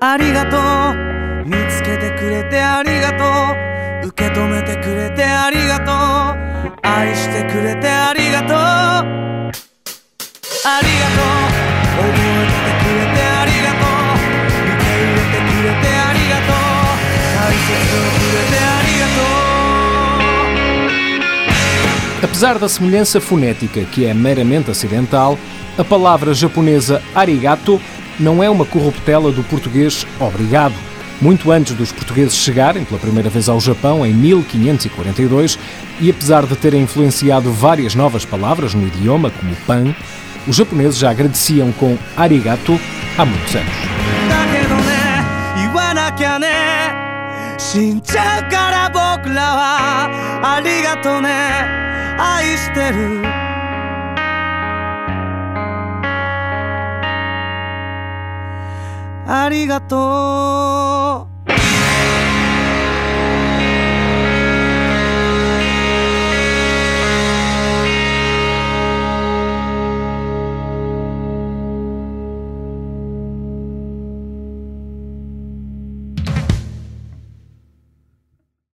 ありがとう。見つけてくれてありがとう受け止めてくれてありがとう愛してくれてありがとうありがとう Apesar da semelhança fonética que é meramente acidental, a palavra japonesa arigato não é uma corruptela do português obrigado. Muito antes dos portugueses chegarem pela primeira vez ao Japão, em 1542, e apesar de terem influenciado várias novas palavras no idioma, como pan, os japoneses já agradeciam com arigato há muitos anos. 愛してる。ありがとう。